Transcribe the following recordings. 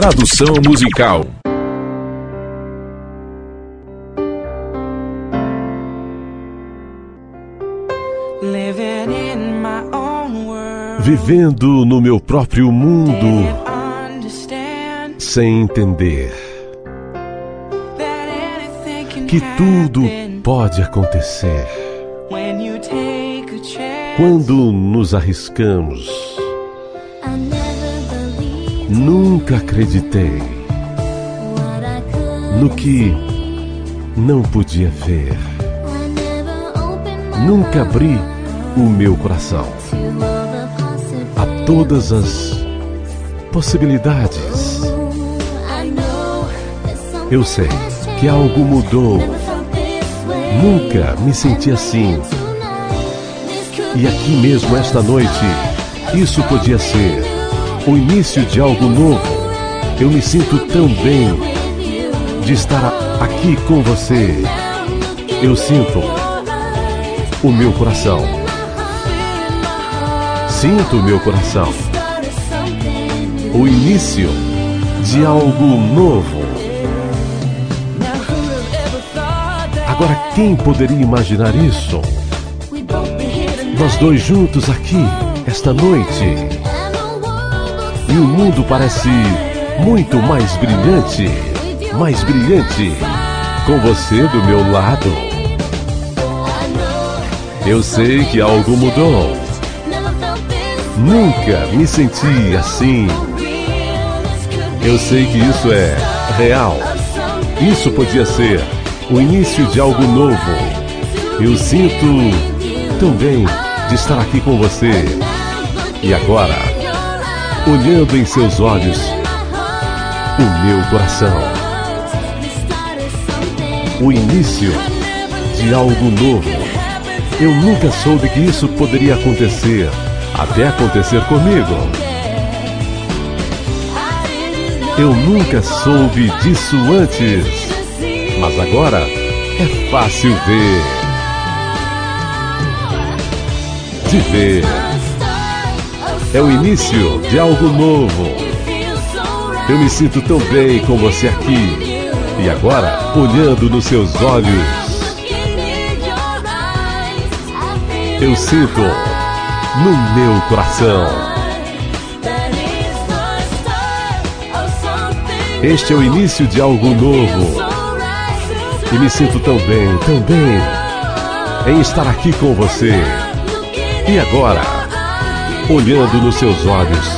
Tradução musical. Vivendo no meu próprio mundo, sem entender que tudo pode acontecer quando nos arriscamos. Nunca acreditei no que não podia ver. Nunca abri o meu coração a todas as possibilidades. Eu sei que algo mudou. Nunca me senti assim. E aqui mesmo, esta noite, isso podia ser o início de algo novo. Eu me sinto tão bem de estar aqui com você. Eu sinto o meu coração. Sinto o meu coração. O início de algo novo. Agora, quem poderia imaginar isso? Nós dois juntos aqui, esta noite. E o mundo parece muito mais brilhante, mais brilhante, com você do meu lado. Eu sei que algo mudou. Nunca me senti assim. Eu sei que isso é real. Isso podia ser o início de algo novo. Eu sinto também de estar aqui com você. E agora, olhando em seus olhos, o meu coração. O início de algo novo. Eu nunca soube que isso poderia acontecer, até acontecer comigo. Eu nunca soube disso antes, mas agora é fácil ver. De ver. É o início de algo novo. Eu me sinto tão bem com você aqui. E agora, olhando nos seus olhos, eu sinto no meu coração. Este é o início de algo novo. E me sinto tão bem, tão bem, em estar aqui com você. E agora, olhando nos seus olhos,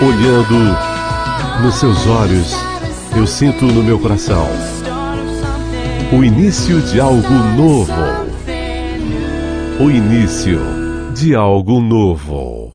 olhando nos seus olhos, eu sinto no meu coração o início de algo novo. O início de algo novo.